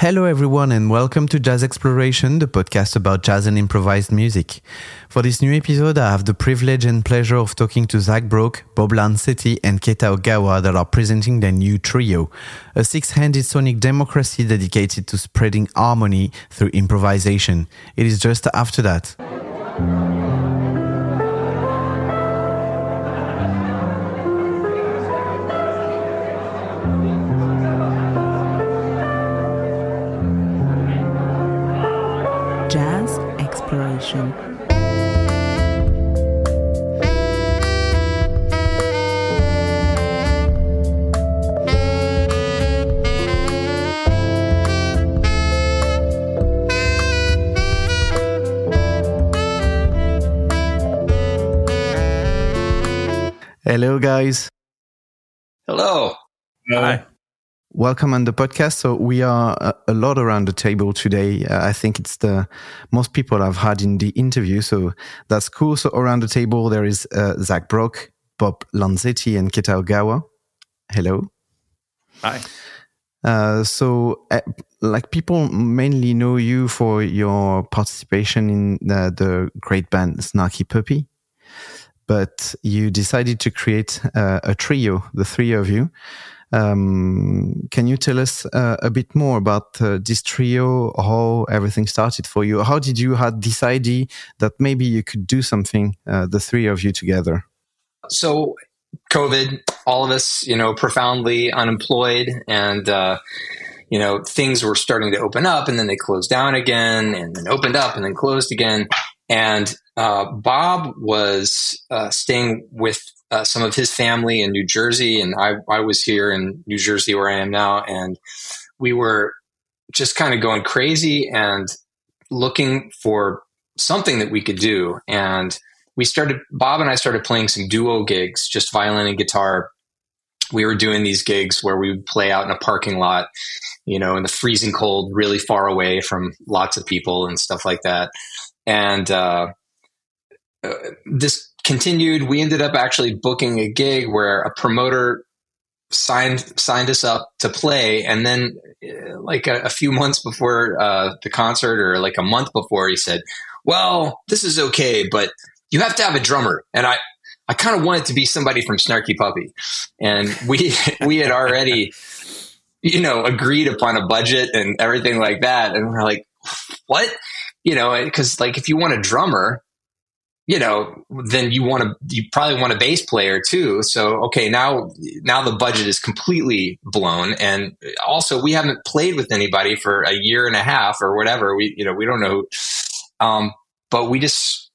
Hello, everyone, and welcome to Jazz Exploration, the podcast about jazz and improvised music. For this new episode, I have the privilege and pleasure of talking to Zach Brock, Bob Lanzetti, and Keita Ogawa that are presenting their new trio, a six handed sonic democracy dedicated to spreading harmony through improvisation. It is just after that. Exploration. Hello, guys. Hello. Hi. Welcome on the podcast. So we are a, a lot around the table today. Uh, I think it's the most people I've had in the interview. So that's cool. So around the table, there is uh, Zach Brock, Bob Lanzetti, and Keita Ogawa. Hello. Hi. Uh, so, uh, like people mainly know you for your participation in the, the great band Snarky Puppy, but you decided to create uh, a trio, the three of you. Um, can you tell us uh, a bit more about uh, this trio, how everything started for you? How did you had this idea that maybe you could do something, uh, the three of you together? So, COVID, all of us, you know, profoundly unemployed, and uh, you know, things were starting to open up, and then they closed down again, and then opened up, and then closed again. And uh, Bob was uh, staying with uh, some of his family in New Jersey, and I, I was here in New Jersey where I am now, and we were just kind of going crazy and looking for something that we could do. And we started, Bob and I started playing some duo gigs, just violin and guitar. We were doing these gigs where we would play out in a parking lot, you know, in the freezing cold, really far away from lots of people and stuff like that. And uh, uh, this continued. We ended up actually booking a gig where a promoter signed signed us up to play, and then uh, like a, a, few months before uh, the concert, or like a month before, he said, "Well, this is okay, but you have to have a drummer." And I I kind of wanted to be somebody from Snarky Puppy, and we we had already you know agreed upon a budget and everything like that, and we're like, what? You know, because like if you want a drummer, you know, then you want to, you probably want a bass player too. So, okay, now, now the budget is completely blown. And also we haven't played with anybody for a year and a half or whatever. We, you know, we don't know. Um, but we just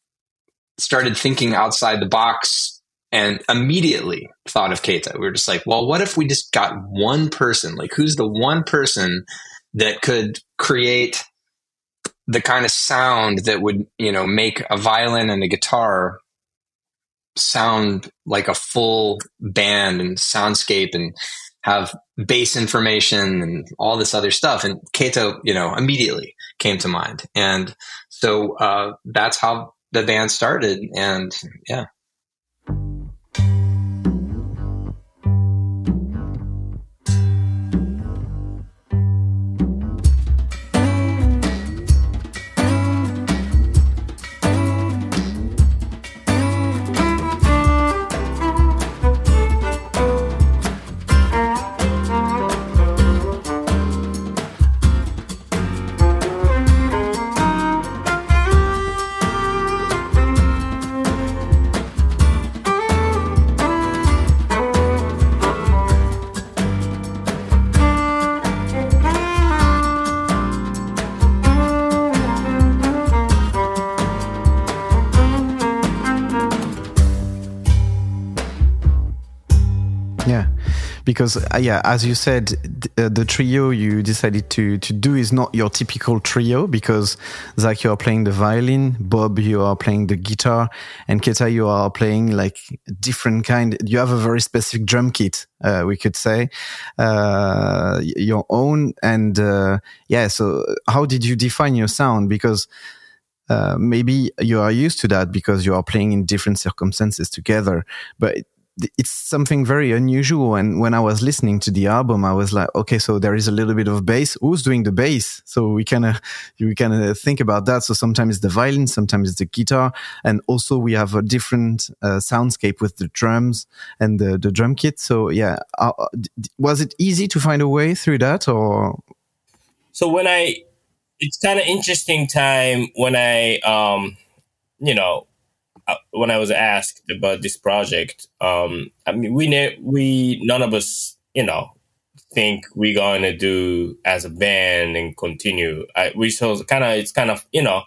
started thinking outside the box and immediately thought of Keita. We were just like, well, what if we just got one person? Like, who's the one person that could create the kind of sound that would you know make a violin and a guitar sound like a full band and soundscape and have bass information and all this other stuff. And Keita you know immediately came to mind. And so uh, that's how the band started. And yeah because uh, yeah, as you said, uh, the trio you decided to to do is not your typical trio because Zach you are playing the violin, Bob you are playing the guitar, and Keita you are playing like different kind. You have a very specific drum kit, uh, we could say, uh, your own. And uh, yeah, so how did you define your sound? Because uh, maybe you are used to that because you are playing in different circumstances together, but it's something very unusual. And when I was listening to the album, I was like, okay, so there is a little bit of bass. Who's doing the bass? So we kind of we kind of think about that. So sometimes it's the violin, sometimes it's the guitar, and also we have a different uh, soundscape with the drums and the the drum kit. So yeah, uh, was it easy to find a way through that, or? So when I, it's kind of interesting time when I, um, you know, uh, when I was asked about this project, um, I mean, we ne- we none of us, you know, think we're going to do as a band and continue. I, we so kind of it's kind of you know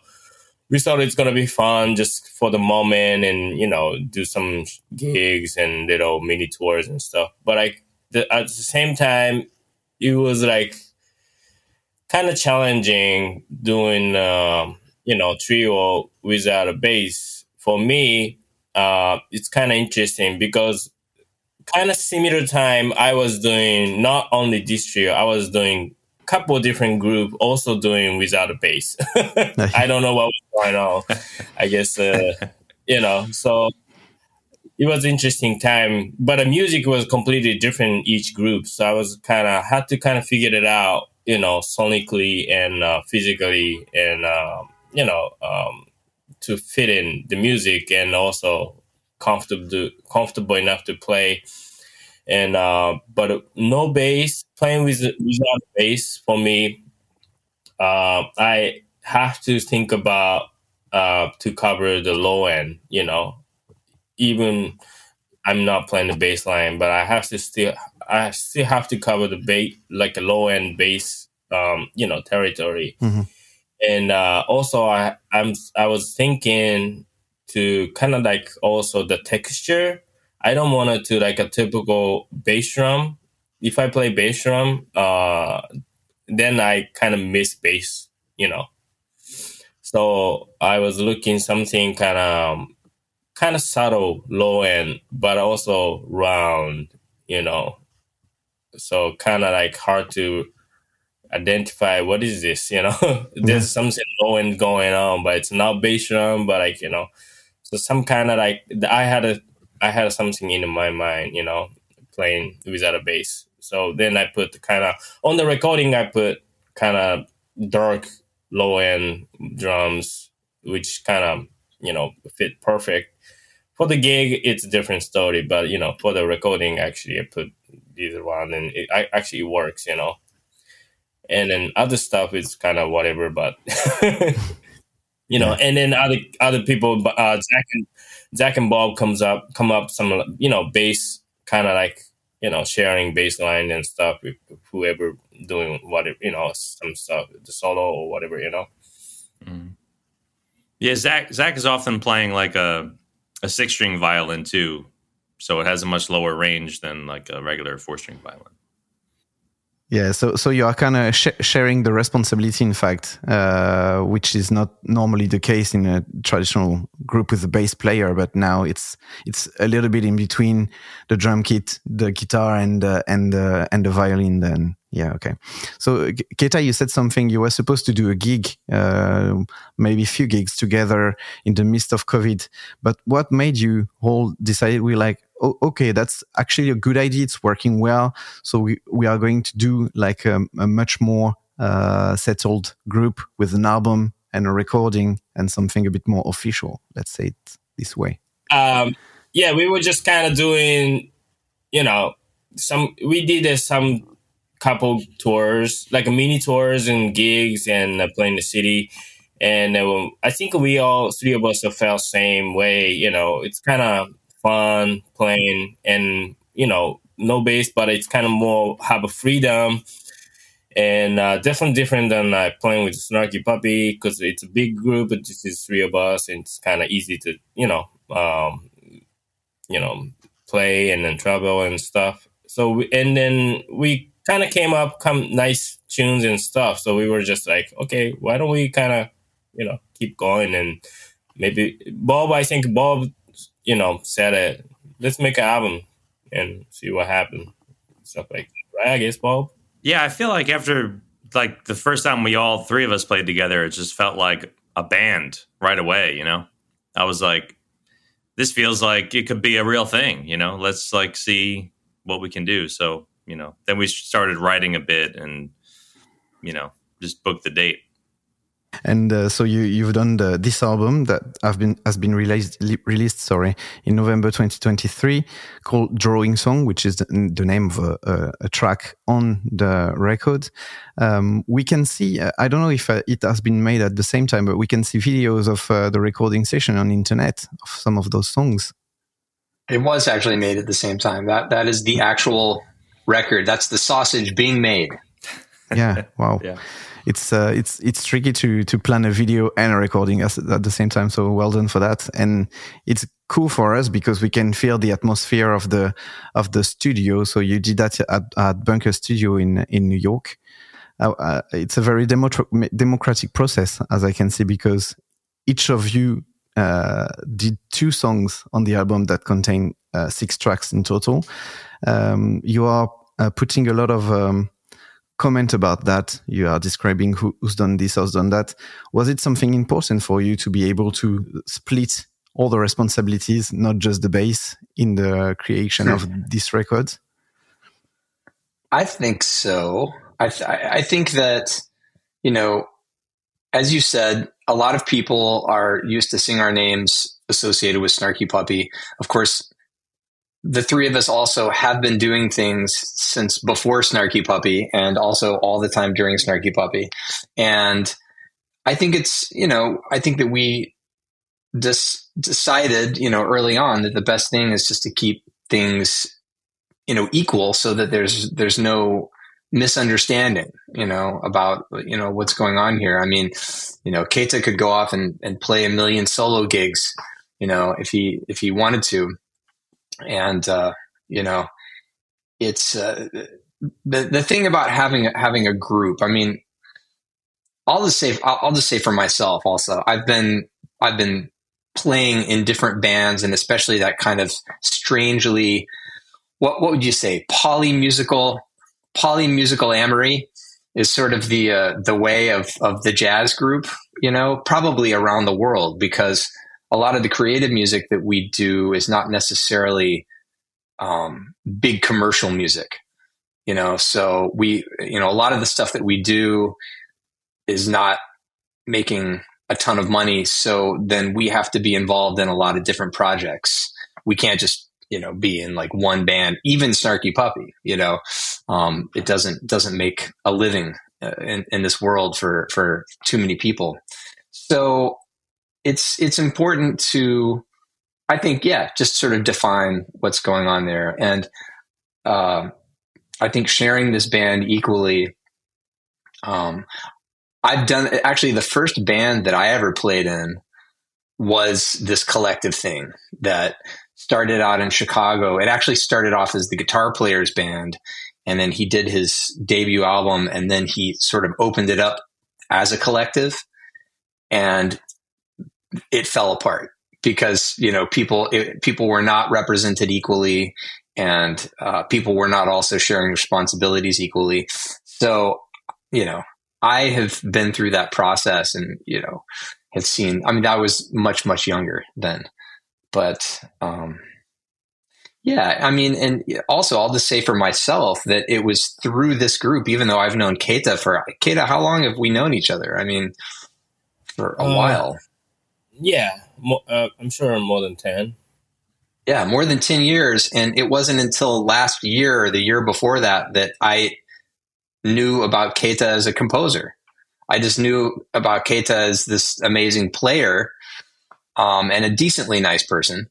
we thought it's gonna be fun just for the moment and you know do some gigs and little mini tours and stuff. But like the, at the same time, it was like kind of challenging doing uh, you know trio without a bass for me, uh, it's kind of interesting because kind of similar time I was doing not only this trio, I was doing a couple different group also doing without a bass. I don't know what was going on. I guess uh, you know so. It was interesting time, but the music was completely different each group. So I was kind of had to kind of figure it out, you know, sonically and uh, physically, and uh, you know, um, to fit in the music and also comfortable comfortable enough to play. And uh, but no bass playing with without bass for me, uh, I have to think about uh, to cover the low end. You know, even I'm not playing the bass line, but I have to still I still have to cover the bass like a low end bass, um, you know, territory. Mm-hmm and uh, also I I'm I was thinking to kind of like also the texture. I don't want it to like a typical bass drum. If I play bass drum, uh, then I kind of miss bass, you know. So I was looking something kind of kind of subtle, low end, but also round, you know. So kind of like hard to identify what is this you know? There's yeah. something low end going on but it's not bass drum but like you know. So some kind of like i had a i had something in my mind you know playing without a bass. So then i put the kind of on the recording i put kind of dark low end drums which kind of you know fit perfect. For the gig it's a different story but you know for the recording actually i put either one and it I, actually works you know and then other stuff is kind of whatever. But you know, yeah. and then other other people, uh, Zach and Zach and Bob comes up, come up some you know bass kind of like you know sharing bass line and stuff with whoever doing whatever you know some stuff the solo or whatever you know. Mm. Yeah, Zach Zach is often playing like a a six string violin too, so it has a much lower range than like a regular four string violin. Yeah, so so you are kind of sh- sharing the responsibility, in fact, uh, which is not normally the case in a traditional group with a bass player. But now it's it's a little bit in between the drum kit, the guitar, and uh, and uh, and the violin. Then yeah, okay. So Keita, you said something. You were supposed to do a gig, uh, maybe a few gigs together in the midst of COVID. But what made you all decide we like oh, okay, that's actually a good idea. It's working well. So we, we are going to do like a, a much more uh, settled group with an album and a recording and something a bit more official. Let's say it this way. Um, yeah, we were just kind of doing, you know, some, we did uh, some couple tours, like mini tours and gigs and uh, playing the city. And uh, I think we all, three of us, felt same way. You know, it's kind of fun playing and you know no bass but it's kind of more have a freedom. And uh, definitely different than uh, playing with snarky puppy because it's a big group but just is three of us and it's kind of easy to you know um, you know play and then travel and stuff. So we, and then we kind of came up come nice tunes and stuff. So we were just like okay why don't we kind of you know keep going and maybe bob i think bob you know, said it. Let's make an album and see what happens. Stuff like that. I guess, Bob. Yeah, I feel like after like the first time we all three of us played together, it just felt like a band right away. You know, I was like, this feels like it could be a real thing. You know, let's like see what we can do. So you know, then we started writing a bit and you know just booked the date. And uh, so you you've done the, this album that have been has been released released sorry in November 2023 called Drawing Song, which is the, the name of a, a, a, track on the record. Um, we can see uh, I don't know if uh, it has been made at the same time, but we can see videos of uh, the recording session on internet of some of those songs. It was actually made at the same time. That that is the actual record. That's the sausage being made. Yeah. Wow. Yeah. It's uh, it's it's tricky to to plan a video and a recording at the same time. So well done for that. And it's cool for us because we can feel the atmosphere of the of the studio. So you did that at, at Bunker Studio in in New York. Uh, uh, it's a very democratic process, as I can see, because each of you uh, did two songs on the album that contain uh, six tracks in total. Um, you are uh, putting a lot of um, comment about that. You are describing who, who's done this, who's done that. Was it something important for you to be able to split all the responsibilities, not just the bass, in the creation of this record? I think so. I, th- I think that, you know, as you said, a lot of people are used to seeing our names associated with Snarky Puppy. Of course, the three of us also have been doing things since before Snarky Puppy and also all the time during Snarky Puppy. And I think it's, you know, I think that we just decided, you know, early on that the best thing is just to keep things, you know, equal so that there's, there's no misunderstanding, you know, about, you know, what's going on here. I mean, you know, Keita could go off and, and play a million solo gigs, you know, if he, if he wanted to and uh, you know, it's uh, the the thing about having having a group. I mean, I'll just say I'll, I'll just say for myself. Also, I've been I've been playing in different bands, and especially that kind of strangely, what what would you say, polymusical, polymusical amory is sort of the uh, the way of of the jazz group. You know, probably around the world because a lot of the creative music that we do is not necessarily um, big commercial music you know? So we you know a lot of the stuff that we do is not making a ton of money. So then we have to be involved in a lot of different projects. We can't just you know be in like one band even snarky puppy you know? Um, it doesn't doesn't make a living uh, in, in this world for for too many people. So it's it's important to I think yeah, just sort of define what's going on there, and uh, I think sharing this band equally. Um, I've done actually the first band that I ever played in was this collective thing that started out in Chicago. It actually started off as the guitar player's band, and then he did his debut album, and then he sort of opened it up as a collective. And it fell apart because you know people it, people were not represented equally and uh, people were not also sharing responsibilities equally. So you know i have been through that process and you know have seen i mean i was much much younger then but um yeah i mean and also i'll just say for myself that it was through this group even though i've known keita for keita how long have we known each other? I mean for a uh, while yeah, uh, I'm sure more than 10. Yeah, more than 10 years. And it wasn't until last year or the year before that that I knew about Keita as a composer. I just knew about Keita as this amazing player um, and a decently nice person.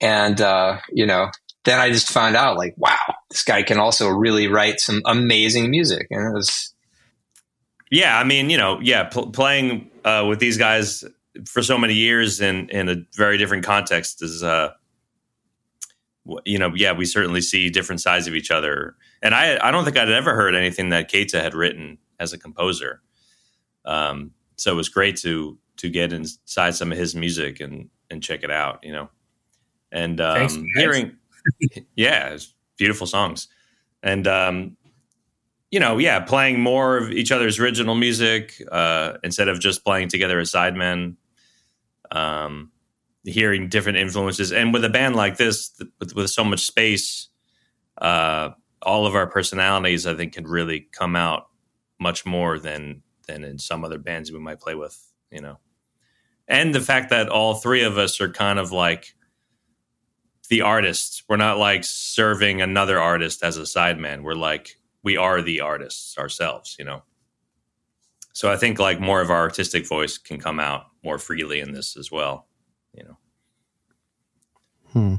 And, uh, you know, then I just found out like, wow, this guy can also really write some amazing music. And it was. Yeah, I mean, you know, yeah, pl- playing uh, with these guys for so many years in in a very different context is uh you know yeah we certainly see different sides of each other. And i i don't think i'd ever heard anything that keita had written as a composer. Um so it was great to to get inside some of his music and and check it out you know. And um Thanks, hearing yeah beautiful songs. And um you know, yeah, playing more of each other's original music uh, instead of just playing together as sidemen um, hearing different influences. And with a band like this, with, with so much space, uh, all of our personalities, I think, can really come out much more than than in some other bands we might play with. You know, and the fact that all three of us are kind of like the artists. We're not like serving another artist as a sideman. We're like we are the artists ourselves. You know. So I think like more of our artistic voice can come out more freely in this as well. You know. Hmm.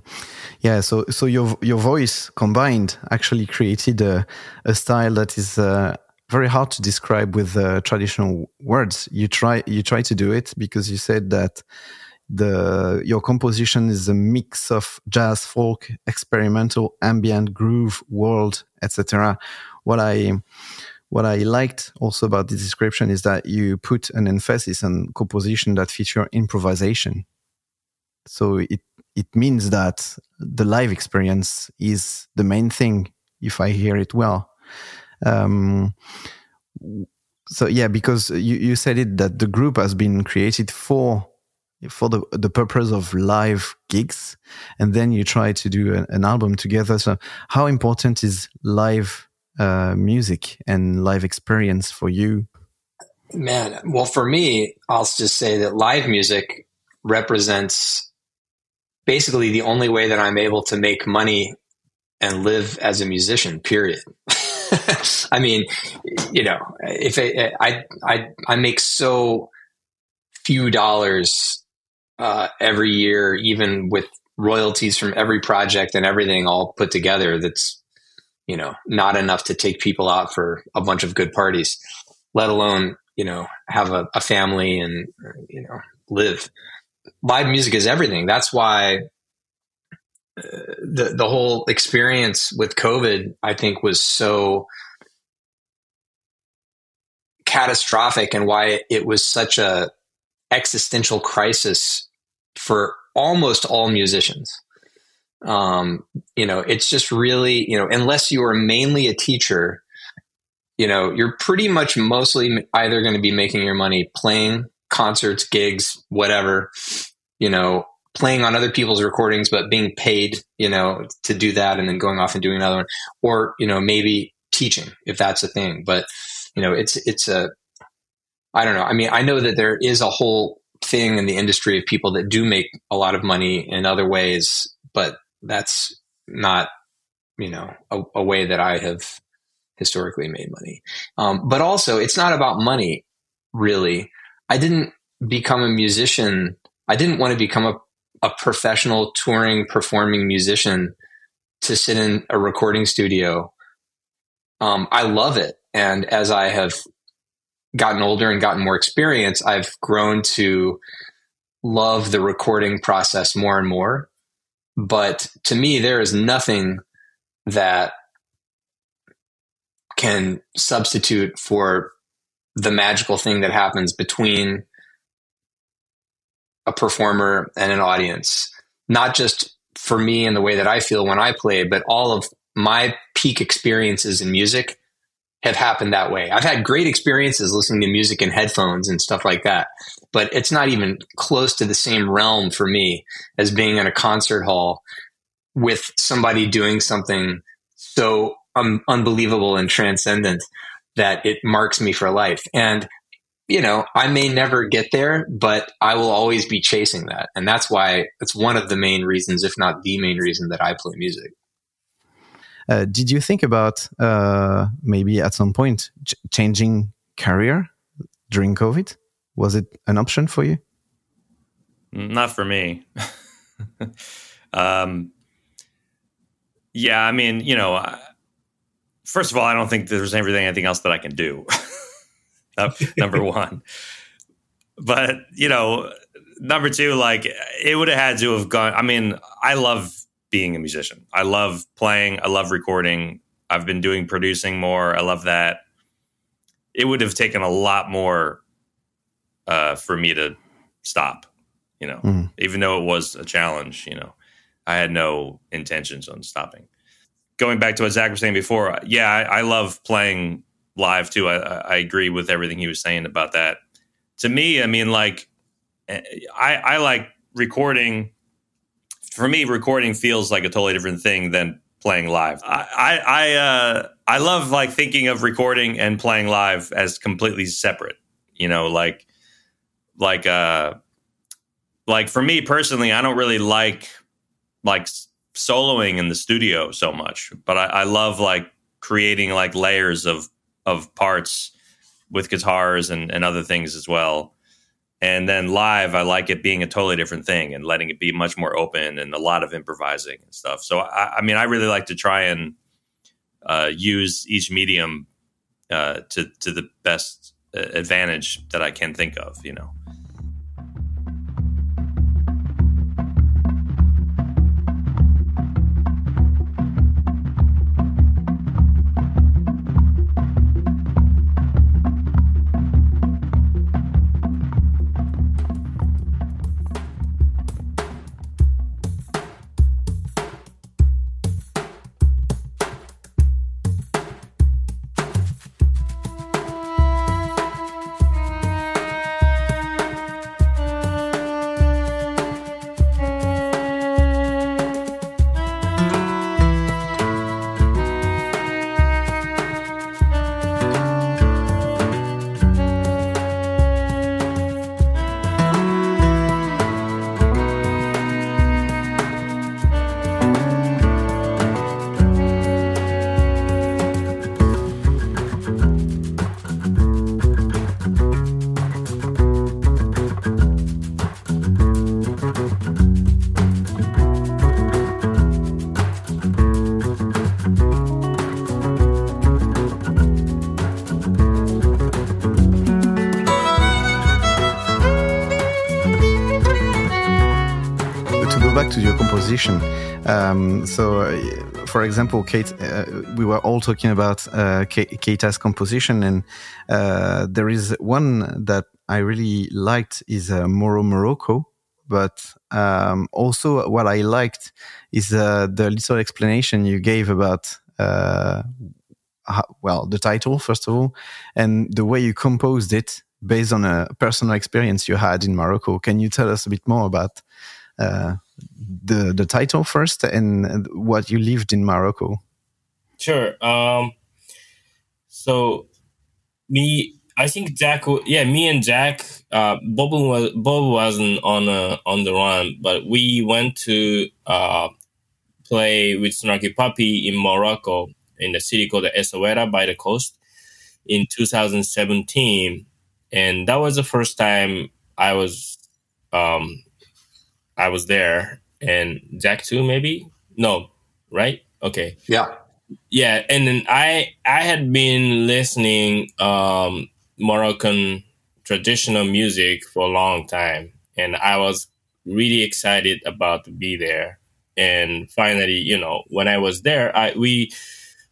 Yeah, so so your your voice combined actually created a, a style that is uh, very hard to describe with uh, traditional words. You try you try to do it because you said that the your composition is a mix of jazz, folk, experimental, ambient, groove, world, etc. What I what I liked also about the description is that you put an emphasis on composition that feature improvisation. So it it means that the live experience is the main thing, if I hear it well. Um, so yeah, because you, you said it that the group has been created for for the the purpose of live gigs, and then you try to do an, an album together. So how important is live uh, music and live experience for you? Man, well, for me, I'll just say that live music represents basically the only way that I'm able to make money and live as a musician. Period. I mean, you know, if I, I I I make so few dollars uh, every year, even with royalties from every project and everything all put together, that's you know, not enough to take people out for a bunch of good parties, let alone, you know, have a, a family and, you know, live. Live music is everything. That's why uh, the the whole experience with COVID, I think, was so catastrophic, and why it was such a existential crisis for almost all musicians um, you know, it's just really, you know, unless you are mainly a teacher, you know, you're pretty much mostly either going to be making your money playing concerts, gigs, whatever, you know, playing on other people's recordings, but being paid, you know, to do that and then going off and doing another one, or, you know, maybe teaching if that's a thing. But, you know, it's, it's a, I don't know. I mean, I know that there is a whole thing in the industry of people that do make a lot of money in other ways, but that's not you know a, a way that I have historically made money. Um, but also, it's not about money really. I didn't become a musician. I didn't want to become a, a professional touring performing musician to sit in a recording studio. Um, I love it, and as I have gotten older and gotten more experience, I've grown to love the recording process more and more. But to me, there is nothing that can substitute for the magical thing that happens between a performer and an audience. Not just for me and the way that I feel when I play, but all of my peak experiences in music have happened that way. I've had great experiences listening to music in headphones and stuff like that, but it's not even close to the same realm for me as being in a concert hall with somebody doing something so um, unbelievable and transcendent that it marks me for life. And you know, I may never get there, but I will always be chasing that. And that's why it's one of the main reasons, if not the main reason, that I play music. Uh, did you think about uh, maybe at some point ch changing career during COVID? Was it an option for you? Not for me. um, yeah, I mean, you know, first of all, I don't think there's everything anything else that I can do. number one, but you know, number two, like it would have had to have gone. I mean, I love being a musician. I love playing. I love recording. I've been doing producing more. I love that. It would have taken a lot more uh, for me to stop. You know, mm. even though it was a challenge. You know, I had no intentions on stopping. Going back to what Zach was saying before, yeah, I, I love playing live too. I, I agree with everything he was saying about that. To me, I mean, like, eh, I, I like recording for me, recording feels like a totally different thing than playing live. I I I, uh, I love like thinking of recording and playing live as completely separate. You know, like like uh like for me personally, I don't really like like soloing in the studio so much, but I, I love like creating like layers of of parts with guitars and, and other things as well. And then live, I like it being a totally different thing and letting it be much more open and a lot of improvising and stuff. So, I, I mean, I really like to try and uh, use each medium uh, to to the best uh, advantage that I can think of. You know. Um, so, uh, for example, Keita, uh, we were all talking about uh, composition, and uh, there is one that I really liked is uh, Moro Morocco. But um, also, what I liked is uh, the little explanation you gave about uh, how, well the title first of all, and the way you composed it based on a personal experience you had in Morocco. Can you tell us a bit more about the the title first and what you lived in Morocco. Sure. Um, so me, I think Jack. Yeah, me and Jack. Uh, Bob was Bob wasn't on a, on the run, but we went to uh, play with Snarky Puppy in Morocco in the city called Essaouira by the coast in 2017, and that was the first time I was um, I was there, and Jack too, maybe no, right? Okay, yeah, yeah. And then I I had been listening um, Moroccan traditional music for a long time, and I was really excited about to be there. And finally, you know, when I was there, I we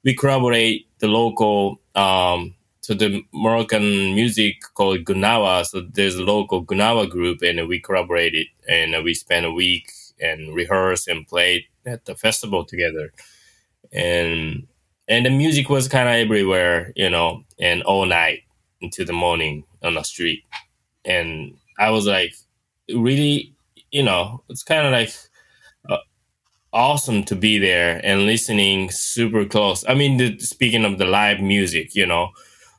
we corroborate the local um, so the Moroccan music called Gnawa. So there's a local Gnawa group, and we collaborated, and we spent a week and rehearsed and played at the festival together, and and the music was kind of everywhere, you know, and all night into the morning on the street, and I was like, really, you know, it's kind of like uh, awesome to be there and listening super close. I mean, the, speaking of the live music, you know,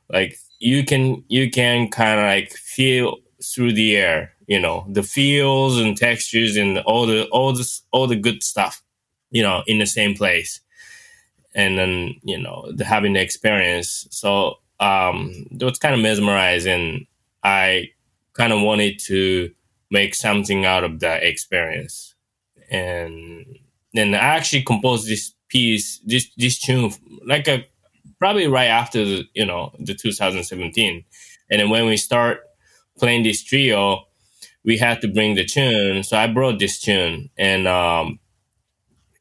like you can you can kind of like feel through the air you know? The feels and textures and all the all this all the good stuff you know in the same place. And then you know the, having the experience. So um it was kind of mesmerizing. I kind of wanted to make something out of that experience. And then i actually composed this piece this this tune like a probably right after the, you know the 2017 and then when we start playing this trio we had to bring the tune. So i brought this tune and um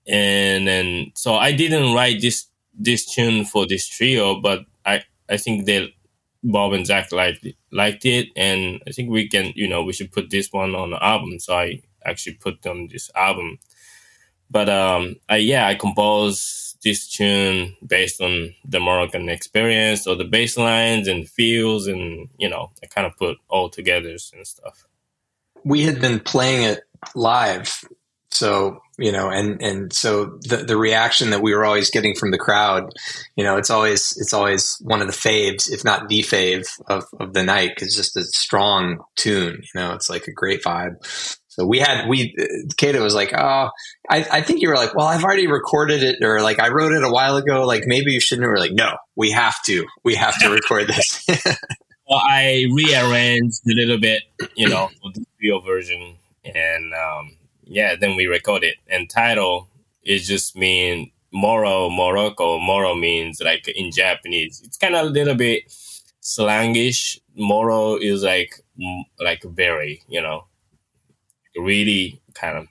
and then so i didn't write this this tune for this trio but i i think they bob and zach liked it, liked it. And i think we can you know we should put this one on the album. So i actually put on this album. But um I, yeah i composed this tune based on the Moroccan experience or the bass lines and feels and you know I kind of put all together and stuff. We had been playing it live. So, you know, and, and so the, the reaction that we were always getting from the crowd, you know, it's always, it's always one of the faves, if not the fave of, of the night. Cause it's just a strong tune, you know, it's like a great vibe. So we had, we, Keita was like, oh, I, I think you were like, well, I've already recorded it or like I wrote it a while ago. Like maybe you shouldn't. We're like, no, we have to, we have to record this. well, I rearranged a little bit, you know, the video version and, um, yeah, then we record it. And title is just mean Moro, Morocco. Moro means like in Japanese. It's kind of a little bit slangish. Moro is like like very, you know, really kind of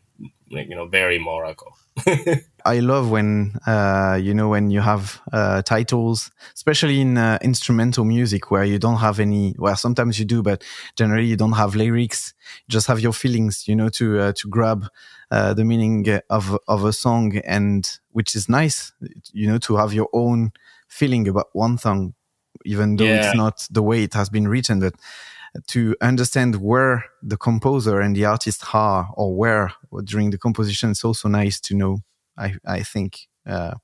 like you know very Morocco. I love when uh, you know when you have uh, titles, especially in uh, instrumental music, where you don't have any. Well, sometimes you do, but generally you don't have lyrics. You just have your feelings, you know, to uh, to grab uh, the meaning of of a song, and which is nice, you know, to have your own feeling about one song, even though yeah. it's not the way it has been written, but to understand where the composer and the artist are or where during the composition it's also nice to know i i think uh,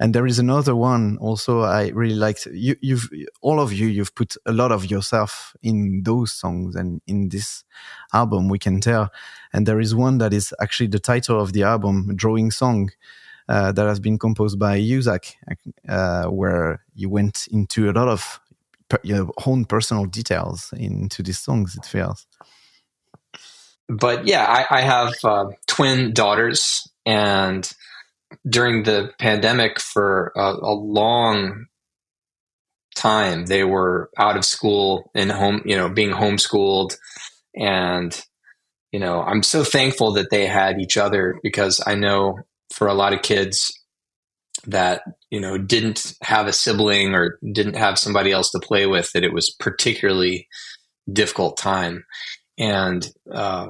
and there is another one also i really liked. You you've all of you you've put a lot of yourself in those songs and in this album we can tell. And there is one that is actually the title of the album drawing song uh, that has been composed by Yuzak, uh, where you went into a lot of your own personal details into these songs. It feels. But yeah, I, I have uh, twin daughters, and during the pandemic, for a, a long time, they were out of school and home, you know, being homeschooled, and you know, I'm so thankful that they had each other because I know for a lot of kids that you know didn't have a sibling or didn't have somebody else to play with that it was particularly difficult time. And uh,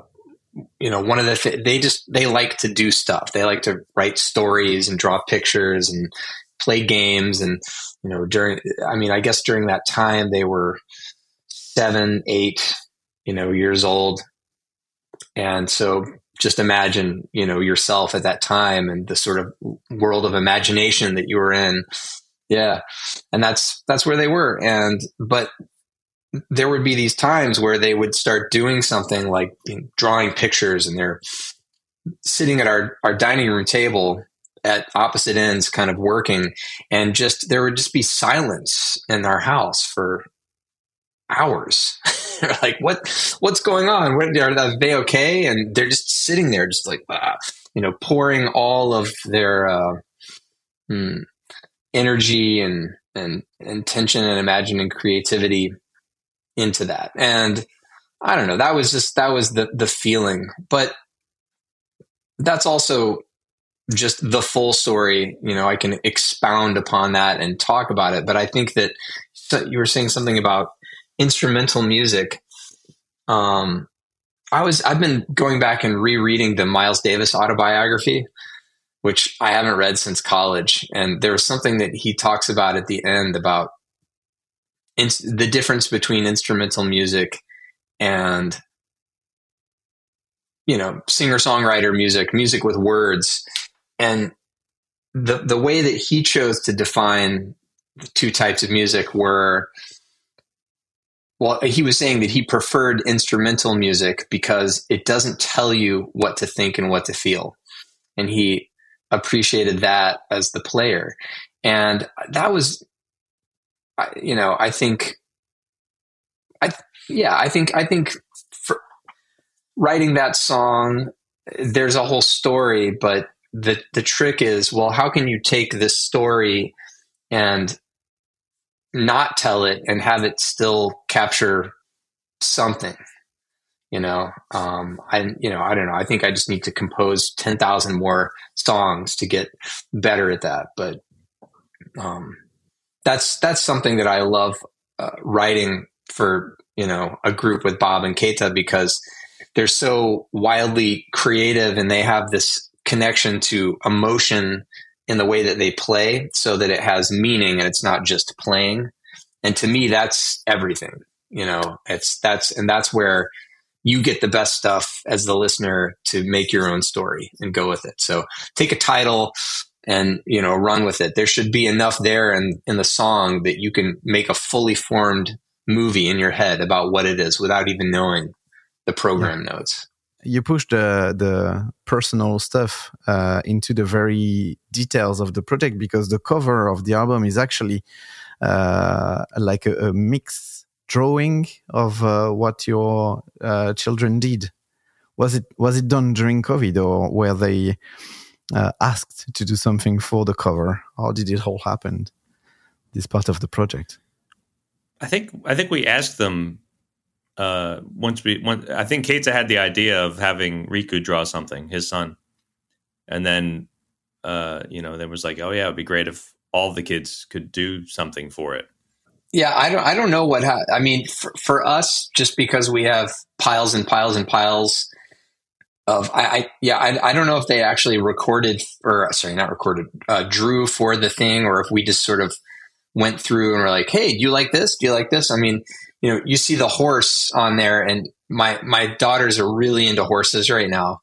you know one of the th- they just they like to do stuff. They like to write stories and draw pictures and play games and you know during i mean i guess during that time they were seven eight you know years old. And so just imagine, you know, yourself at that time and the sort of world of imagination that you were in. Yeah. And that's, that's where they were. And, but there would be these times where they would start doing something like you know, drawing pictures and they're sitting at our, our dining room table at opposite ends kind of working and just there would just be silence in our house for hours they're like, what, what's going on? What, are they okay? And they're just sitting there, just like, ah, you know, pouring all of their uh, hmm, energy and, and intention and imagining creativity into that. And I don't know, that was just, that was the, the feeling, but that's also just the full story. You know, I can expound upon that and talk about it, but I think that you were saying something about instrumental music. Um, I was I've been going back and rereading the Miles Davis autobiography, which I haven't read since college, and there was something that he talks about at the end about in, the difference between instrumental music and you know singer songwriter music, music with words, and the the way that he chose to define the two types of music were well, he was saying that he preferred instrumental music because it doesn't tell you what to think and what to feel. And he appreciated that as the player. And that was, you know, I think, I, yeah, I think, I think for writing that song, there's a whole story, but the, the trick is, well, how can you take this story and not tell it and have it still capture something you know? Um i you know i don't know. I think i just need to compose 10,000 more songs to get better at that but um that's that's something that i love uh, writing for you know a group with bob and keita because they're so wildly creative and they have this connection to emotion in the way that they play so that it has meaning and it's not just playing. And to me, that's everything, you know, it's that's, and that's where you get the best stuff as the listener to make your own story and go with it. So take a title and you know run with it. There should be enough there in in the song that you can make a fully formed movie in your head about what it is without even knowing the program yeah. notes. You push the the personal stuff uh, into the very details of the project because the cover of the album is actually uh, like a, a drawing of uh, what your uh, children did. Was it was it done during COVID or were they uh, asked to do something for the cover? How did it all happen? This part of the project. I think I think we asked them uh, once we. One, I think Keita had the idea of having Riku draw something, his son, and then uh, you know there was like, oh yeah, it'd be great if all the kids could do something for it. Yeah, I don't. I don't know what. Ha- I mean, for, for us, just because we have piles and piles and piles of. I, I yeah. I, I don't know if they actually recorded or sorry, not recorded. Uh, drew for the thing, or if we just sort of went through and were like, "Hey, do you like this? Do you like this?" I mean, you know, you see the horse on there, and my my daughters are really into horses right now,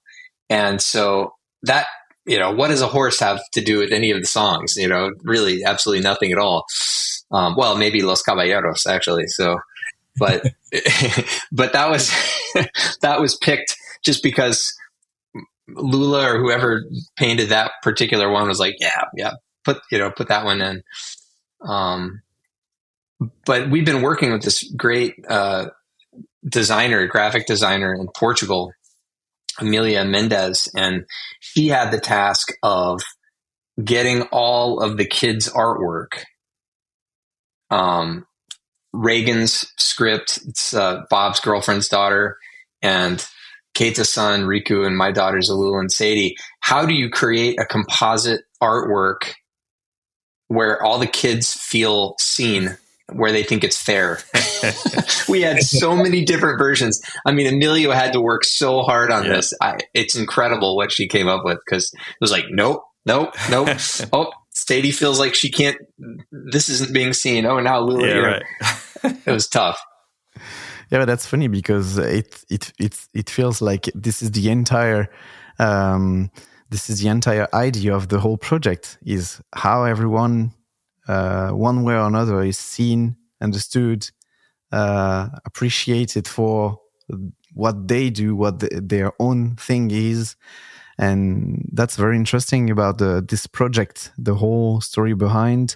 and so that you know, what does a horse have to do with any of the songs? You know, really, absolutely nothing at all. Um, well, maybe Los Caballeros actually. So, but but that was that was picked just because Lula or whoever painted that particular one was like, yeah, yeah, put you know, put that one in. Um, but we've been working with this great uh, designer, graphic designer in Portugal, Amelia Mendez, and she had the task of getting all of the kids' artwork. Um, Reagan's script, it's uh, Bob's girlfriend's daughter, and Keita's son, Riku, and my daughters, Alul and Sadie. How do you create a composite artwork where all the kids feel seen where they think it's fair. we had so many different versions. I mean, Emilio had to work so hard on yeah. this. I, it's incredible what she came up with because it was like, nope, nope, nope. oh, Sadie feels like she can't. This isn't being seen. Oh, now Lula. Yeah, right. it was tough. Yeah, but that's funny because it it it it feels like this is the entire. Um, this is the entire idea of the whole project is how everyone uh, one way or another is seen understood uh, appreciated for what they do what the, their own thing is. And that's very interesting about the, this project the whole story behind.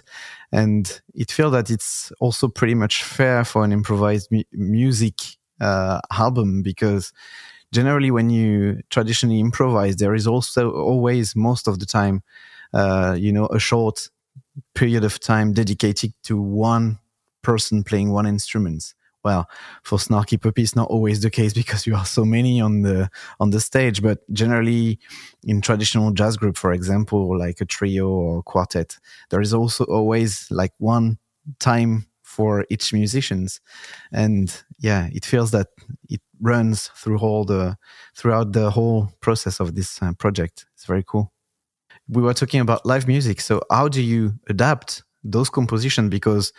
And it feels that it's also pretty much fair for an improvised mu- music uh, album because generally when you traditionally improvise, there is also always most of the time, uh, you know, a short period of time dedicated to one person playing one instrument. Well, for Snarky Puppy, it's not always the case because you are so many on the on the stage. But generally, in traditional jazz group, for example, like a trio or quartet, there is also always like one time for each musicians and yeah it feels that it runs through all the throughout the whole process of this uh, project it's very cool we were talking about live music. So how do you adapt those compositions because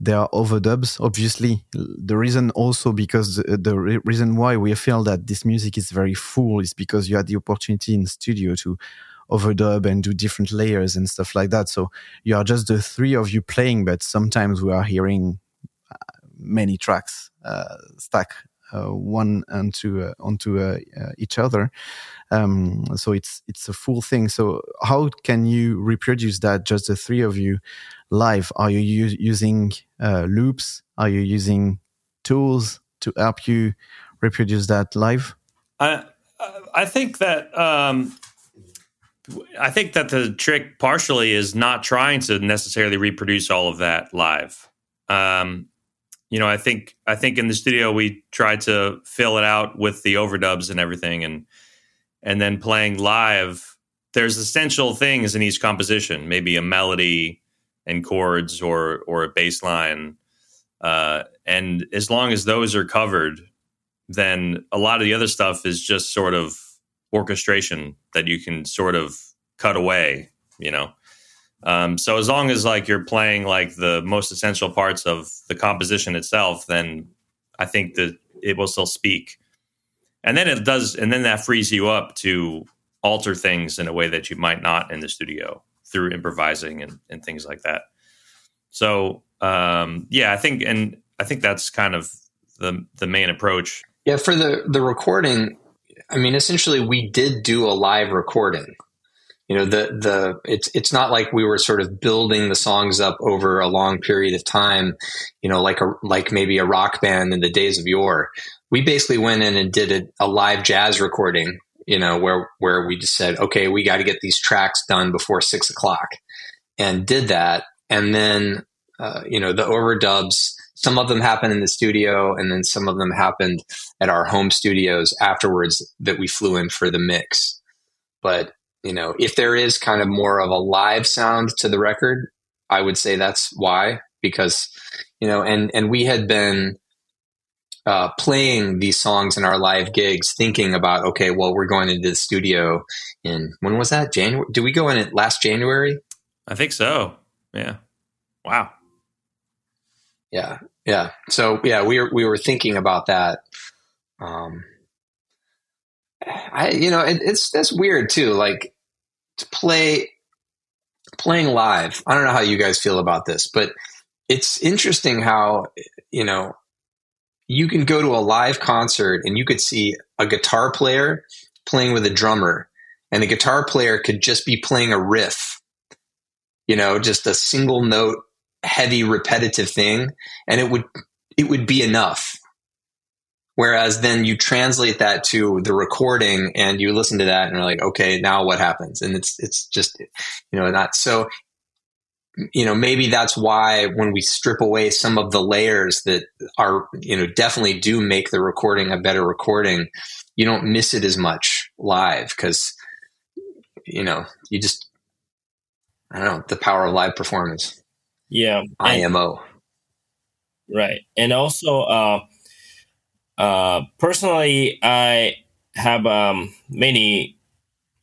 there are overdubs obviously. The reason also because the, the reason why we feel that this music is very full is because you had the opportunity in studio to overdub and do different layers and stuff like that. So you are just the three of you playing, but sometimes we are hearing uh, many tracks uh, stack one onto uh, onto uh, uh, each other. Um, so it's it's a full thing. So how can you reproduce that? Just the three of you live? Are you u- using loops? Are you using tools to help you reproduce that live? I I think that um, I think that the trick partially is not trying to necessarily reproduce all of that live. Um, you know, I think I think in the studio we tried to fill it out with the overdubs and everything, and and then playing live. There's essential things in each composition, maybe a melody and chords or or a bass line, uh, and as long as those are covered, then a lot of the other stuff is just sort of orchestration that you can sort of cut away, you know. Um, so as long as like you're playing like the most essential parts of the composition itself, then I think that it will still speak. and then it does, and then that frees you up to alter things in a way that you might not in the studio through improvising and, and things like that. So um, yeah, I think, and I think that's kind of the the main approach. Yeah, for the the recording, I mean, essentially, we did do a live recording. You know, the the it's it's not like we were sort of building the songs up over a long period of time. You know, like a like maybe a rock band in the days of yore. We basically went in and did a, a live jazz recording. You know, where where we just said, okay, we got to get these tracks done before six o'clock, and did that, and then uh, you know the overdubs some of them happened in the studio and then some of them happened at our home studios afterwards that we flew in for the mix but you know if there is kind of more of a live sound to the record i would say that's why because you know and and we had been uh, playing these songs in our live gigs thinking about okay well we're going into the studio in when was that? January did we go in it last january? I think so. Yeah. Wow. Yeah. Yeah. So yeah we were we were thinking about that um i you know it, it's that's weird too like to play playing live. I don't know how you guys feel about this but it's interesting how you know you can go to a live concert and you could see a guitar player playing with a drummer and the guitar player could just be playing a riff you know just a single note heavy repetitive thing and it would it would be enough whereas then you translate that to the recording and you listen to that and you're like okay now what happens and it's it's just you know not so you know maybe that's why when we strip away some of the layers that are you know definitely do make the recording a better recording you don't miss it as much live because you know you just i don't know the power of live performance Yeah. And- IMO. Right. And also, uh, uh, personally, I have um, many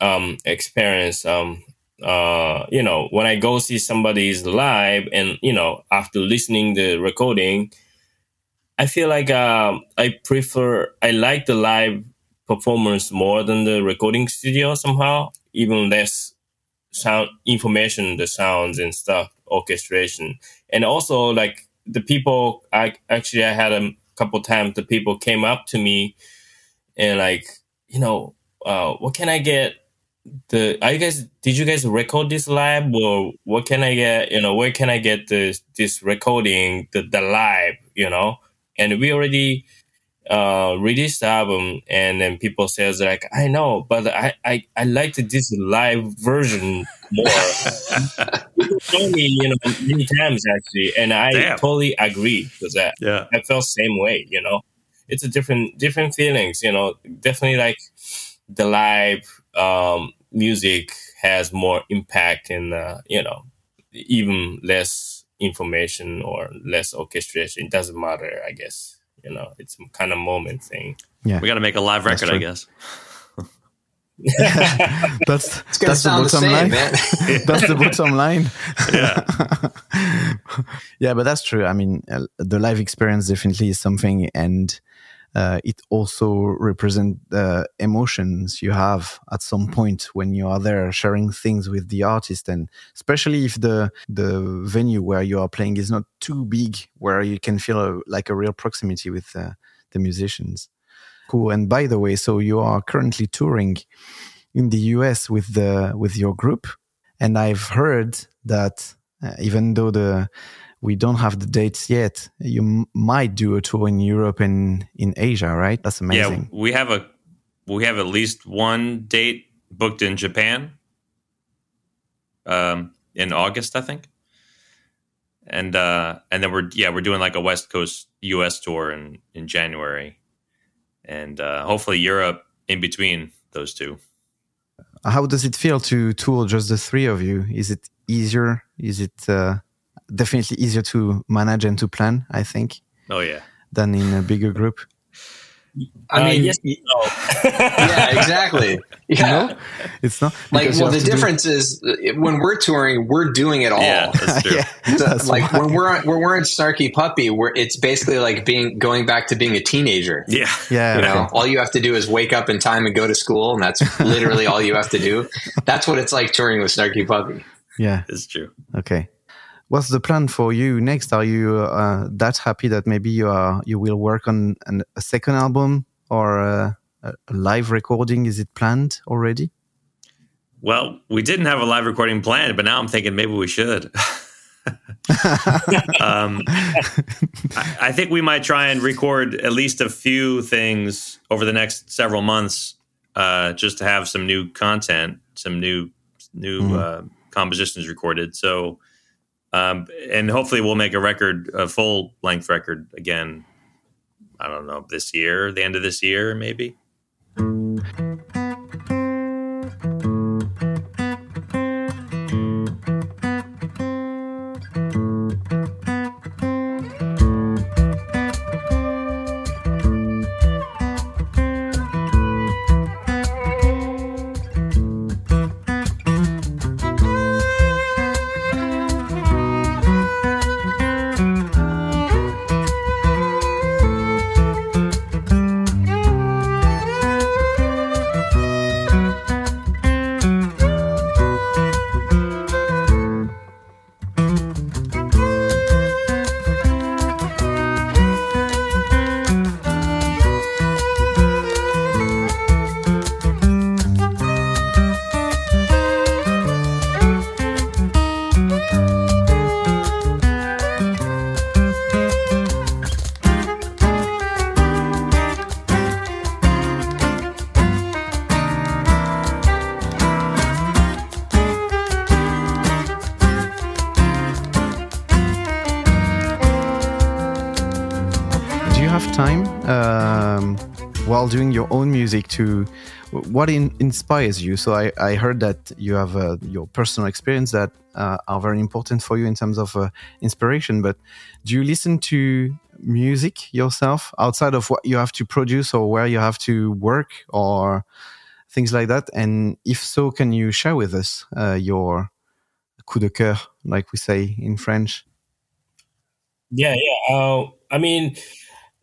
um, experience. Um, uh, you know, when I go see somebody's live, and you know, after listening the recording, I feel like um, I prefer. I like the live performance more than the recording studio somehow. Even less sound information, the sounds and stuff, orchestration, and also like the people I actually I had a couple times the people came up to me and like you know uh, what can I get the are you guys did you guys record this live? Or what can I get you know where can I get this this recording the, the live you know? And we already uh released the album and then people says like I know but I I, I liked this live version more told me, you know, many times actually, and I Damn. totally agree with that. yeah I felt same way, you know. It's a different different feelings, you know. Definitely like the live um, music has more impact and uh, you know, even less information or less orchestration. It doesn't matter, I guess. You know, it's kind of moment thing. Yeah, we got to make a live That's record i guess That's It's gonna that's the sound the bottom same, line. man. that's the bottom line. Yeah. yeah, but that's true. I mean, uh, the live experience definitely is something, and uh, it also represents the emotions you have at some point when you are there sharing things with the artist, and especially if the the venue where you are playing is not too big, where you can feel a, like a real proximity with uh, the musicians. Cool. And by the way, so you are currently touring in the US with the with your group, and I've heard that uh, even though the we don't have the dates yet, you m- might do a tour in Europe and in Asia, right? That's amazing. Yeah, we have a we have at least one date booked in Japan, um, in August, I think, and uh, and then we're yeah we're doing like a West Coast U.S. tour in in January, and uh, hopefully Europe in between those two. How does it feel to tour just the three of you? Is it easier? Is it uh, definitely easier to manage and to plan? I think Oh yeah, than in a bigger group. I Uh, mean, yes, no. yeah, exactly. Yeah. No, it's not. Like, well, the to do- difference is uh, when we're touring, we're doing it all. Yeah, that's true. yeah, So, that's like why. when we're on, when we're in Snarky Puppy, where it's basically like being going back to being a teenager. Yeah. yeah, You know, okay. all you have to do is wake up in time and go to school, and that's literally all you have to do. That's what it's like touring with Snarky Puppy. yeah. It's true. Okay. What's the plan for you next? Are you uh, that happy that maybe you are you will work on an, a second album or uh, a, a live recording? Is it planned already? Well, we didn't have a live recording planned, but now I'm thinking maybe we should. um, I, I think we might try and record at least a few things over the next several months, uh, just to have some new content, some new new Mhm. uh, compositions recorded. So, um, and hopefully we'll make a record, a full length record again. I don't know this year, the end of this year, maybe. What in, inspires you? So I, I heard that you have uh, your personal experience that uh, are very important for you in terms of uh, inspiration. But do you listen to music yourself outside of what you have to produce or where you have to work or things like that? And if so, can you share with us uh, your coup de cœur, like we say in French? Yeah, yeah. Uh, I mean,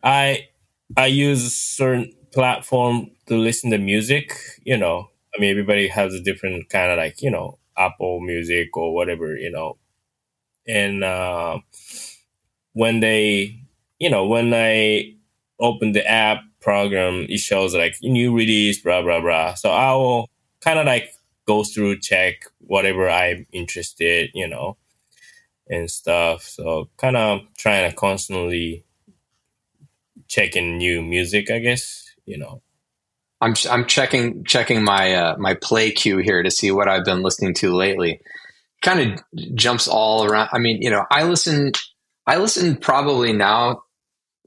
I I use certain platform to listen to music. You know, I mean, everybody has a different kind of like you know Apple Music or whatever. You know, and uh, when they, you know, when I open the app program, it shows like new release, blah blah blah. So I will kind of like go through, check whatever I'm interested. You know and stuff. So kind of trying to constantly checking new music, I guess. You know. I'm I'm checking checking my uh, my play queue here to see what I've been listening to lately. Kind of jumps all around. I mean, you know, I listen I listen probably now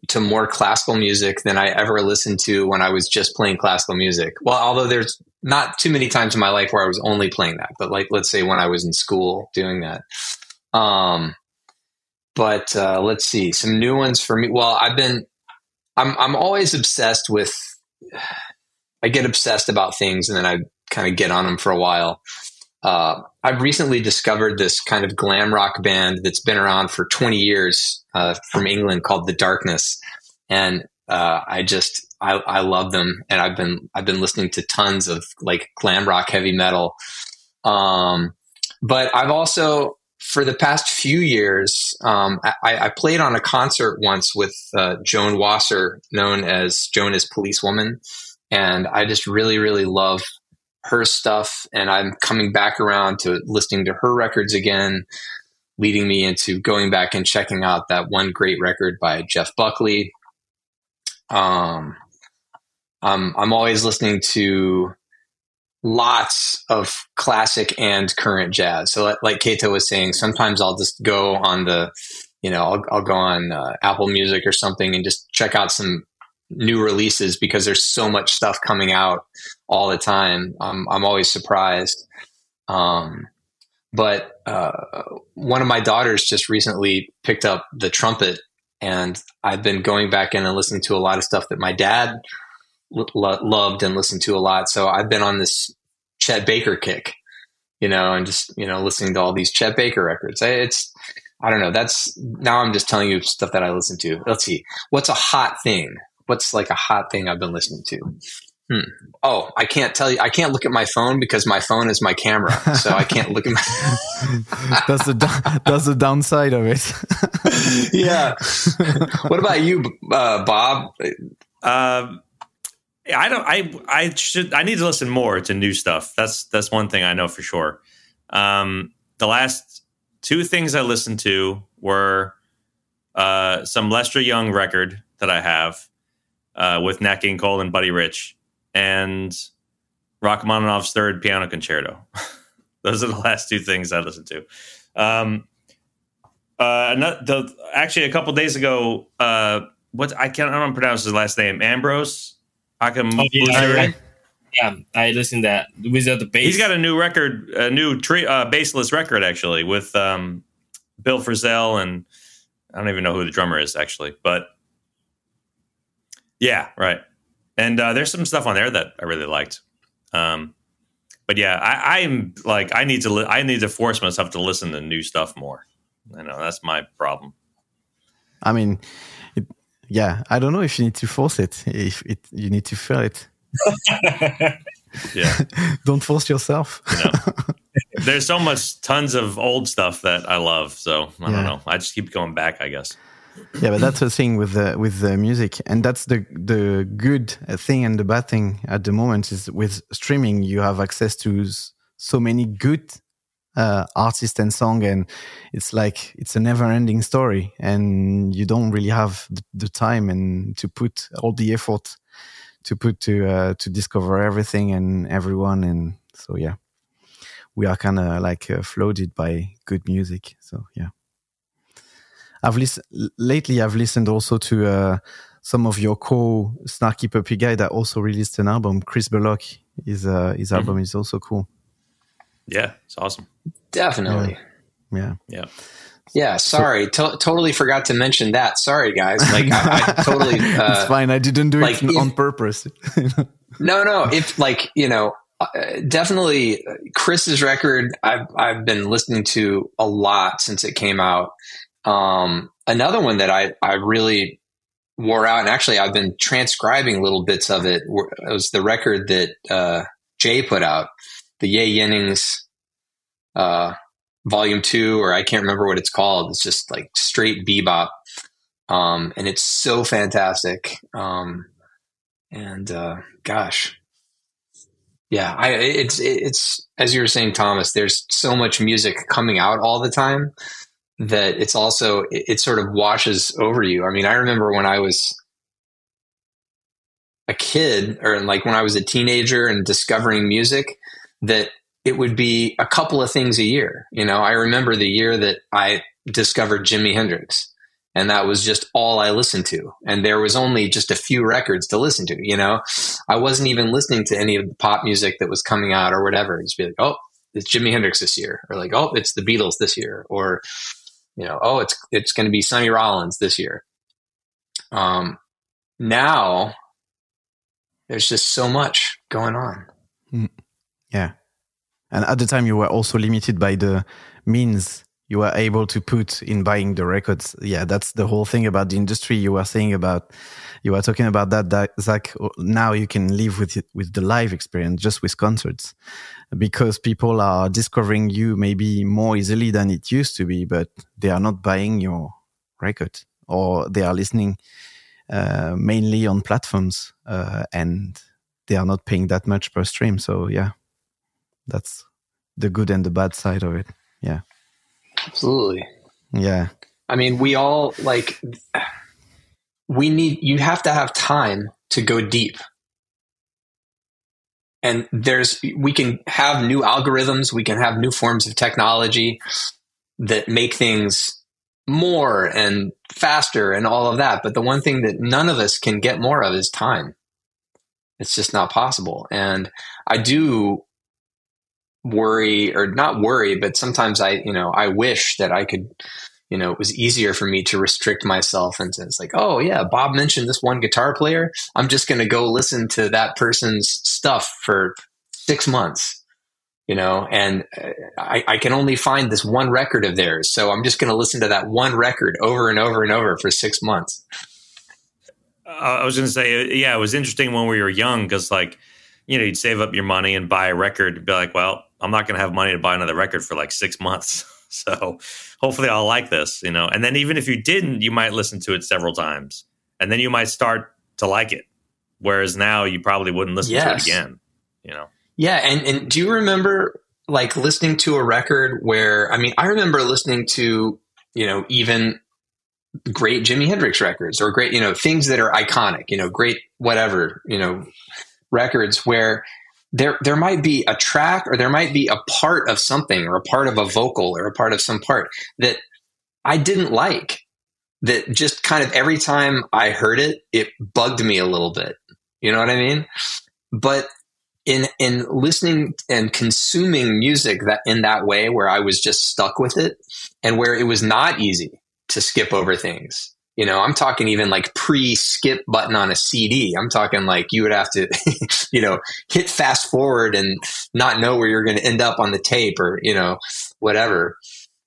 to more classical music than I ever listened to when I was just playing classical music. Well, although there's not too many times in my life where I was only playing that, but like let's say when I was in school doing that. Um, but uh, let's see some new ones for me. Well, I've been I'm I'm always obsessed with. I get obsessed about things and then I kind of get on them for a while. Uh, I've recently discovered this kind of glam rock band that's been around for 20 years uh, from England called The Darkness, and uh, I just I, I love them, and I've been I've been listening to tons of like glam rock heavy metal. Um, but I've also for the past few years, um, I, I played on a concert once with uh, Joan Wasser, known as Joan as Policewoman and I just really, really love her stuff. And I'm coming back around to listening to her records again, leading me into going back and checking out that one great record by Jeff Buckley. Um, um, I'm always listening to lots of classic and current jazz. So, like, Keita was saying, sometimes I'll just go on the, you know, I'll, I'll go on uh, Apple Music or something and just check out some new releases because there's so much stuff coming out all the time. Um, I'm always surprised. Um, but uh, one of my daughters just recently picked up the trumpet and I've been going back in and listening to a lot of stuff that my dad lo- loved and listened to a lot. So I've been on this Chet Baker kick, you know, and just you know listening to all these Chet Baker records. It's I don't know. That's now I'm just telling you stuff that I listen to. Let's see. What's a hot thing? What's like a hot thing I've been listening to? Hmm. Oh, I can't tell you. I can't look at my phone because my phone is my camera, so I can't look at my. that's the that's the downside of it. yeah. what about you, uh, Bob? Uh, I don't. I I should. I need to listen more to new stuff. That's that's one thing I know for sure. Um, the last two things I listened to were uh, some Lester Young record that I have uh, with Nat King Cole and Buddy Rich and Rachmaninoff's third piano concerto. Those are the last two things I listened to. Um, uh, the, actually, a couple days ago, uh, what I can't I don't pronounce his last name. Ambrose Akam. Oh, yeah, I, yeah, I listened to that. Without the bass, he's got a new record, a new tree, uh, bassless record actually with um, Bill Frisell and I don't even know who the drummer is actually, but yeah, right. And uh, there's some stuff on there that I really liked. Um, but yeah, I, I'm like I need to li- I need to force myself to listen to new stuff more. I know that's my problem. I mean, it, yeah, I don't know if you need to force it. If it, you need to feel it. yeah, don't force yourself. There's so much, tons of old stuff that I love. So I yeah. don't know. I just keep going back, I guess yeah, but that's the thing with the with the music, and that's the the good thing and the bad thing at the moment is with streaming, you have access to so many good uh, artists and song, and it's like it's a never ending story, and you don't really have the, the time and to put all the effort to put to uh, to discover everything and everyone, and so yeah, we are kind of like uh, floated by good music. So yeah. I've listened lately. I've listened also to uh, some of your co Snarky Puppy guy that also released an album. Chris Bullock, his uh, his album mm-hmm. is also cool. Yeah, it's awesome. Definitely. Yeah. Yeah. Yeah. sorry, to- totally forgot to mention that. Sorry, guys. Like, I, I totally. Uh, it's fine. I didn't do like, it on if, purpose. no, no. If like you know, uh, definitely Chris's record. I've I've been listening to a lot since it came out, um, another one that I, I really wore out, and actually I've been transcribing little bits of it. It was the record that uh, Jay put out, the Jay Jennings uh, Volume Two, or I can't remember what it's called. It's just like straight bebop, um, and it's so fantastic. Um, and uh, gosh, yeah, I, it's it's as you were saying, Thomas. There's so much music coming out all the time that it's also it, it, sort of washes over you. I mean, I remember when I was a kid or like when I was a teenager and discovering music that it would be a couple of things a year. You know, I remember the year that I discovered Jimi Hendrix and that was just all I listened to. And there was only just a few records to listen to, you know. I wasn't even listening to any of the pop music that was coming out or whatever. Just be like, oh, it's Jimi Hendrix this year, or like, oh, it's the Beatles this year, or you know, oh, it's it's going to be Sonny Rollins this year. Um, now there's just so much going on. Mm. Yeah, and at the time you were also limited by the means you were able to put in buying the records. Yeah, that's the whole thing about the industry. You were saying about, you were talking about that, that Zack. Now you can live with it, with the live experience, just with concerts, because people are discovering you maybe more easily than it used to be, but they are not buying your record or they are listening uh, mainly on platforms uh, and they are not paying that much per stream. So yeah, that's the good and the bad side of it. Yeah. Absolutely. Yeah. I mean, we all like, we need, you have to have time to go deep. And there's, we can have new algorithms, we can have new forms of technology that make things more and faster and all of that. But the one thing that none of us can get more of is time. It's just not possible. And I do worry or not worry, but sometimes I, you know, I wish that I could you know, it was easier for me to restrict myself and it's like, oh yeah, Bob mentioned this one guitar player. I'm just going to go listen to that person's stuff for six months, you know, and uh, I, I can only find this one record of theirs. So I'm just going to listen to that one record over and over and over for six months. Uh, I was going to say, yeah, it was interesting when we were young because, like, you know, you'd save up your money and buy a record and be like, well, I'm not going to have money to buy another record for like six months. So hopefully I'll like this, you know. And then even if you didn't, you might listen to it several times. And then you might start to like it. Whereas now you probably wouldn't listen yes. to it again, you know. Yeah, and and do you remember like listening to a record where I mean, I remember listening to, you know, even great Jimi Hendrix records or great, you know, things that are iconic, you know, great whatever, you know, records where there there might be a track or there might be a part of something or a part of a vocal or a part of some part that I didn't like that just kind of every time I heard it it bugged me a little bit. You know what I mean? But in in listening and consuming music that in that way where I was just stuck with it and where it was not easy to skip over things you know, I'm talking even like pre skip button on a CD. I'm talking like you would have to, you know, hit fast forward and not know where you're going to end up on the tape or, you know, whatever,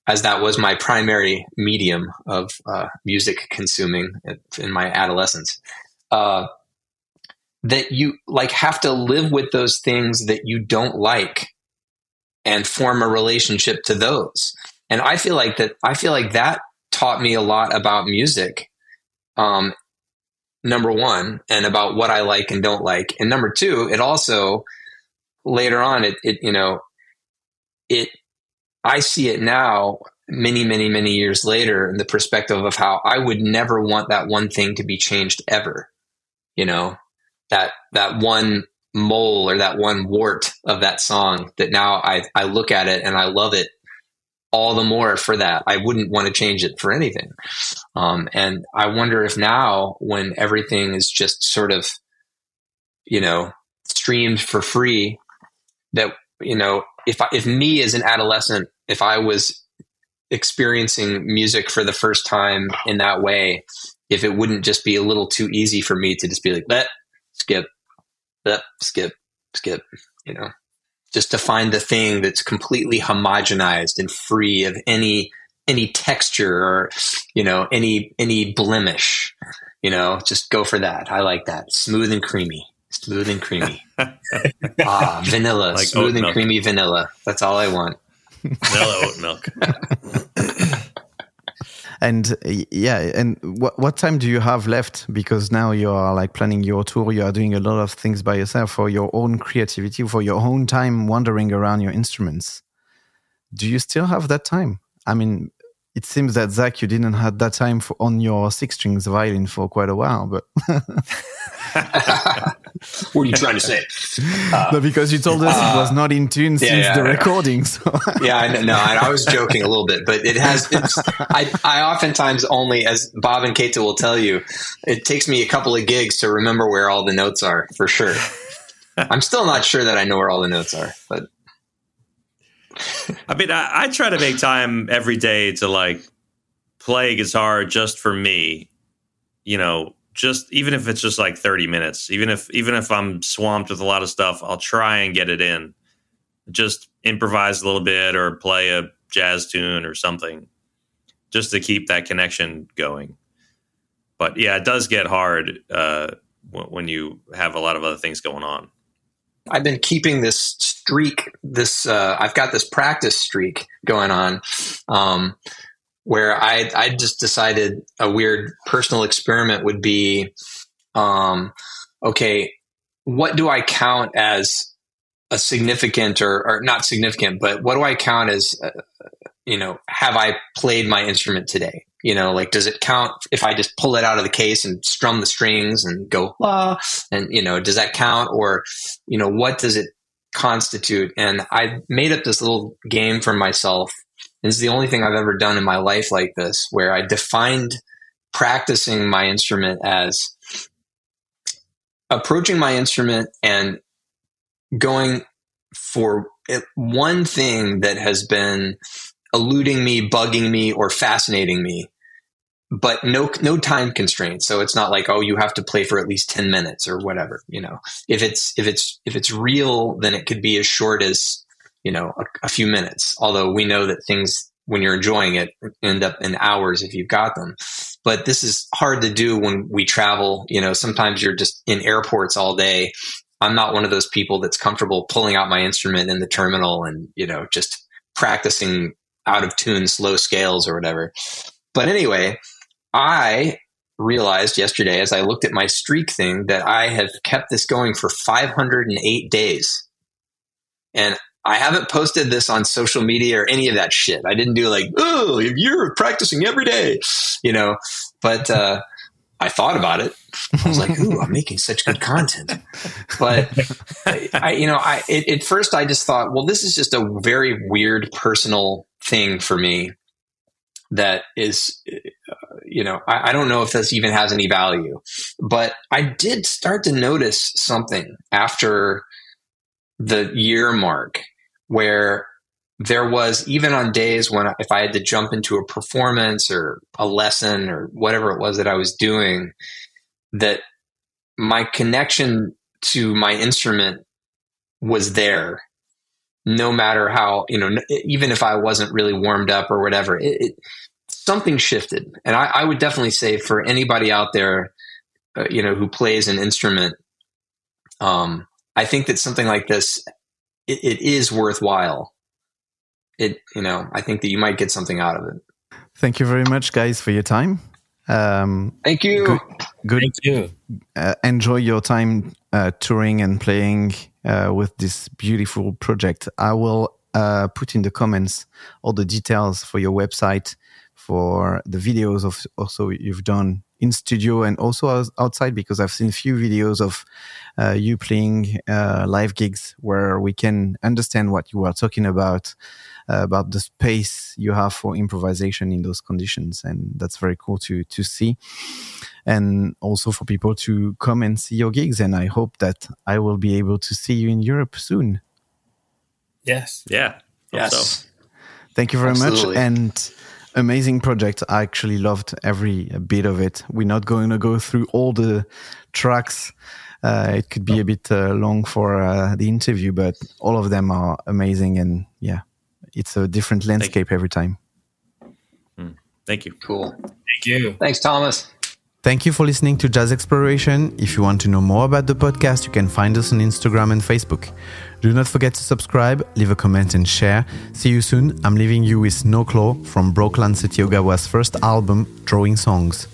as that was my primary medium of uh, music consuming in my adolescence. Uh, that you like have to live with those things that you don't like and form a relationship to those. And I feel like that, I feel like that taught me a lot about music. Um, number one, and about what I like and don't like. And number two, it also later on, it, it you know, it, I see it now many, many, many years later in the perspective of how I would never want that one thing to be changed ever. You know, that, that one mole or that one wart of that song that now I, I look at it and I love it all the more for that. I wouldn't want to change it for anything. Um, and I wonder if now, when everything is just sort of, you know, streamed for free, that you know, if I, if me as an adolescent, if I was experiencing music for the first time in that way, if it wouldn't just be a little too easy for me to just be like, let skip, let skip, skip, you know just to find the thing that's completely homogenized and free of any any texture or you know any any blemish you know just go for that. I like that. Smooth and creamy. Smooth and creamy. Ah vanilla. Like smooth and creamy vanilla. That's all i want. Vanilla oat milk and uh, yeah and what what time do you have left? Because now you are like planning your tour. You are doing a lot of things by yourself for your own creativity for your own time wandering around your instruments. Do you still have that time? I mean it seems that Zack, you didn't have that time for, on your six strings violin for quite a while, but what are you trying to say? Uh, no, because you told us uh, it was not in tune yeah, since yeah, the recording. So. yeah, I, no, I, I, was joking a little bit, but it has. I, I oftentimes only, as Bob and Keita will tell you, it takes me a couple of gigs to remember where all the notes are for sure. I'm still not sure that I know where all the notes are, but I mean, I, I, try to make time every day to like play guitar just for me. You know, just even if it's just like 30 minutes, even if even if I'm swamped with a lot of stuff, I'll try and get it in. Just improvise a little bit or play a jazz tune or something just to keep that connection going. But yeah, it does get hard uh, when you have a lot of other things going on. I've been keeping this streak. This uh, I've got this practice streak going on, um, where I I just decided a weird personal experiment would be, um, okay, what do I count as a significant or, or not significant, but what do I count as, uh, you know, have I played my instrument today? You know, like, does it count if I just pull it out of the case and strum the strings and go, ah, and, you know, does that count? Or, you know, what does it constitute? And I made up this little game for myself. Is the only thing I've ever done in my life like this, where I defined practicing my instrument as approaching my instrument and going for one thing that has been eluding me, bugging me, or fascinating me, but no no time constraints. So it's not like oh you have to play for at least ten minutes or whatever. You know, if it's if it's if it's real, then it could be as short as you know a, a few minutes. Although we know that things when you're enjoying it end up in hours if you've got them. But this is hard to do when we travel. You know, sometimes you're just in airports all day. I'm not one of those people that's comfortable pulling out my instrument in the terminal and, you know, just practicing out of tune slow scales or whatever. But anyway, I realized yesterday as I looked at my streak thing that I have kept this going for 508 days. And I haven't posted this on social media or any of that shit. I didn't do like, oh, you're practicing every day, you know, but uh, I thought about it. I was like, ooh, I'm making such good content. But I, you know, I, it, at first I just thought, well, this is just a very weird personal thing for me that is, you know, I, I don't know if this even has any value, but I did start to notice something after the year mark where there was even on days when if I had to jump into a performance or a lesson or whatever it was that I was doing, that my connection to my instrument was there no matter how you know even if i wasn't really warmed up or whatever it, it, something shifted and I, I, would definitely say for anybody out there uh, you know who plays an instrument um, i think that something like this it, it is worthwhile. It, you know, I think that you might get something out of it. Thank you very much, guys, for your time. Um, Thank you. Good. good Thank you. Uh, enjoy your time uh, touring and playing uh, with this beautiful project. I will uh, put in the comments all the details for your website, for the videos of also you've done in studio and also outside because I've seen a few videos of uh, you playing uh, live gigs where we can understand what you are talking about about the space you have for improvisation in those conditions and that's very cool to to see and also for people to come and see your gigs and I hope that I will be able to see you in Europe soon. Yes. Yeah. Yes. So. Thank you very Absolutely. much and amazing project. I actually loved every bit of it. We're not going to go through all the tracks. Uh, it could be a bit uh, long for uh, the interview, but all of them are amazing. And yeah, it's a different landscape every time. Hmm. Thank you. Cool. Thank you. Thanks, Thomas. Thank you for listening to Jazz Exploration. If you want to know more about the podcast, you can find us on Instagram and Facebook. Do not forget to subscribe, leave a comment, and share. See you soon. I'm leaving you with Snow Claw from Brock Lanzetti Ogawa's first album, Drawing Songs.